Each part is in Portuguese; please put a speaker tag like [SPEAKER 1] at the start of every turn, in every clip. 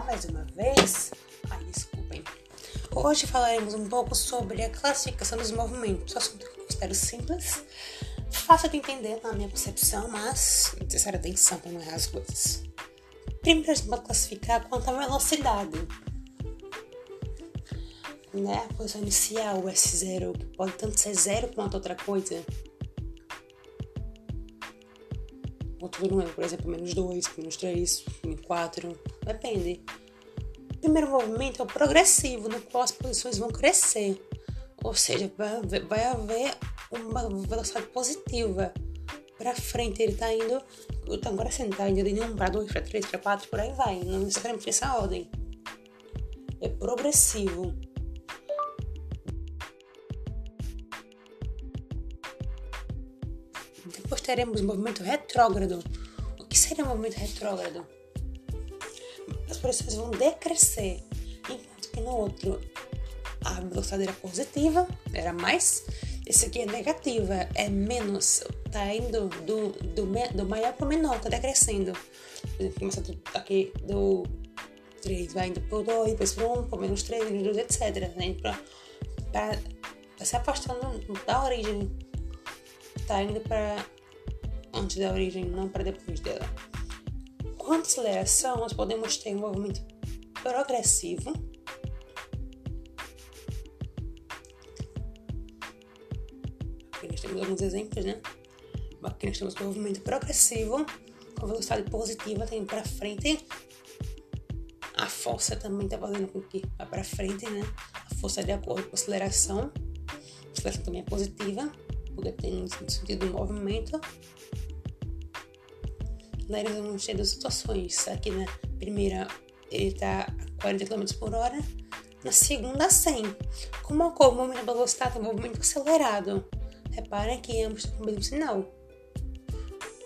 [SPEAKER 1] Mais uma vez. Ai, desculpem. Hoje falaremos um pouco sobre a classificação dos movimentos. Assunto que eu considero simples, fácil de entender na minha percepção, mas necessária atenção para não errar as coisas. Primeiro a gente classificar quanto à velocidade. Né? A posição inicial, o S0, que pode tanto ser zero quanto outra coisa. Outro número, por exemplo, menos 2, menos 3, menos 4, depende. O primeiro movimento é o progressivo, no qual as posições vão crescer, ou seja, vai haver uma velocidade positiva. Para frente ele está indo, então agora está indo de 1 para 2, para 3, para 4, por aí vai, não necessariamente nessa ordem. É progressivo. Depois teremos movimento retrógrado. O que seria o movimento retrógrado? As pressões vão decrescer, enquanto que no outro a velocidade era positiva, era mais. Esse aqui é negativa, é menos. Tá indo do, do, do maior para o menor, tá decrescendo. Começa aqui do 3, vai indo pro 2, depois pro 1, pro menos 3, menos 2, etc. Né? Pra, pra, pra se afastando da origem. Tá indo para antes da origem, não para depois dela. A aceleração, nós podemos ter um movimento progressivo. Aqui nós temos alguns exemplos, né? Aqui nós temos um movimento progressivo, com velocidade positiva, tem para frente. A força também está fazendo com que vá para frente, né? A força de acordo com a aceleração. A aceleração também é positiva, dependendo do sentido do movimento nós vamos ter duas situações. Aqui na primeira ele está a 40 km por hora, na segunda a 100. Como ocorre o movimento velocidade, o movimento acelerado. Reparem que ambos estão com o mesmo sinal.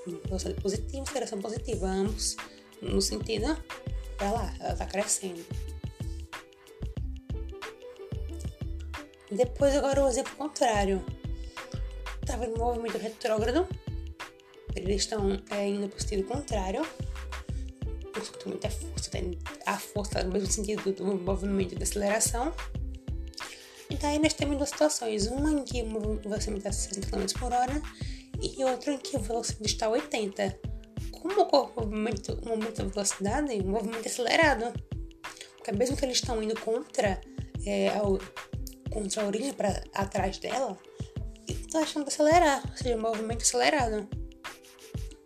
[SPEAKER 1] Velocidade positiva, aceleração positiva, ambos no sentido para lá, ela está crescendo. Depois agora o exemplo contrário. Estava no movimento retrógrado, eles estão é, indo para o sentido contrário. Com muita força, tem a força no mesmo sentido do movimento de aceleração. E daí nós temos duas situações, uma em que o velocidade está a 60 km por hora e outra em que o velocidade está a 80. Como o movimento, o movimento da velocidade? O movimento acelerado. Porque mesmo que eles estão indo contra, é, ao, contra a origem para atrás dela, achando de acelerar, ou seja, o movimento acelerado.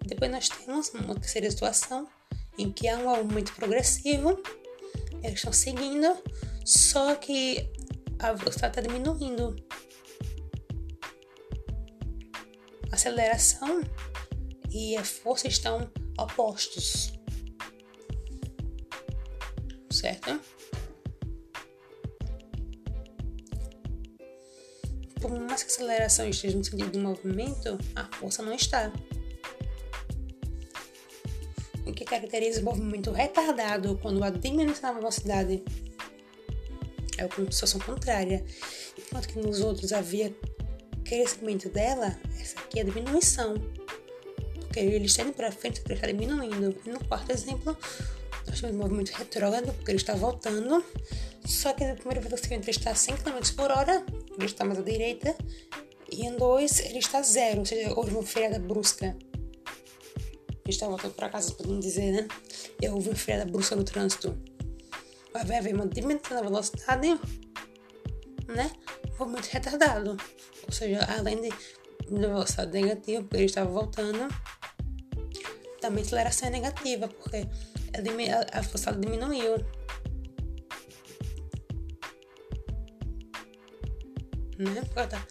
[SPEAKER 1] Depois nós temos uma terceira situação em que há um aumento progressivo, eles estão seguindo, só que a velocidade está diminuindo. A aceleração e a força estão opostos. Certo? Por mais que a aceleração esteja no sentido do movimento, a força não está. O que caracteriza o movimento retardado quando a diminuição da velocidade é a situação contrária, enquanto que nos outros havia crescimento dela, essa aqui é a diminuição, porque ele está indo para frente, ele está diminuindo. E no quarto exemplo, nós temos o movimento retrógrado, porque ele está voltando, só que na primeira velocidade ele está a 100 km por hora, ele está mais à direita, e em dois ele está a zero, ou seja, houve uma freada brusca está voltando para casa, podemos dizer, né? Eu ouvi freada brusca no trânsito. Vai haver uma diminuição da velocidade, né? Movimento retardado. Ou seja, além de velocidade negativa, porque ele estava voltando, também a aceleração é negativa, porque a velocidade diminuiu. Né? Porque tá.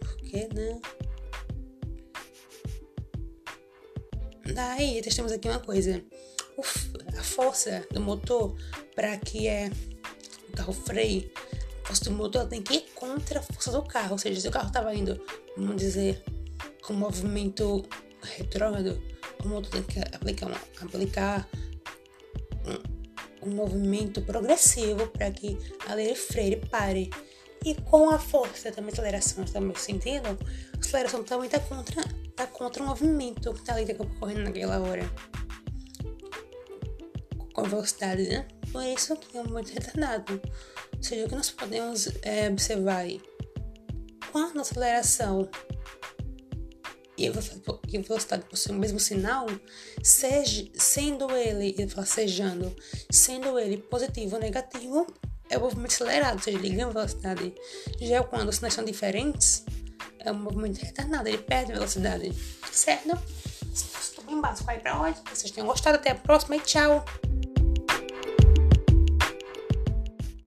[SPEAKER 1] Porque, né? Daí, nós temos aqui uma coisa. a força do motor para que é, o carro freie, a força do motor tem que ir contra a força do carro. Ou seja, se o carro estava indo, vamos dizer, com movimento retrógrado, o motor tem que aplicar, aplicar um, movimento progressivo para que a lei freie e pare. E com a força da aceleração, também sentindo, a aceleração também está contra tá contra o movimento que tá ali ocorrendo naquela hora. com velocidade, né? Por isso que é movimento retardado. Ou seja, o que nós podemos é, observar aí? Quando a aceleração e velocidade possuem o mesmo sinal, seja, sendo ele, ele fala sejando, sendo ele positivo ou negativo, é o movimento acelerado, ou seja, ele ganha velocidade. Já quando os sinais são diferentes, é um movimento retardado, ele perde velocidade. Certo? Isso é bem básico aí pra hoje. Vocês tenham gostado. Até a próxima e tchau!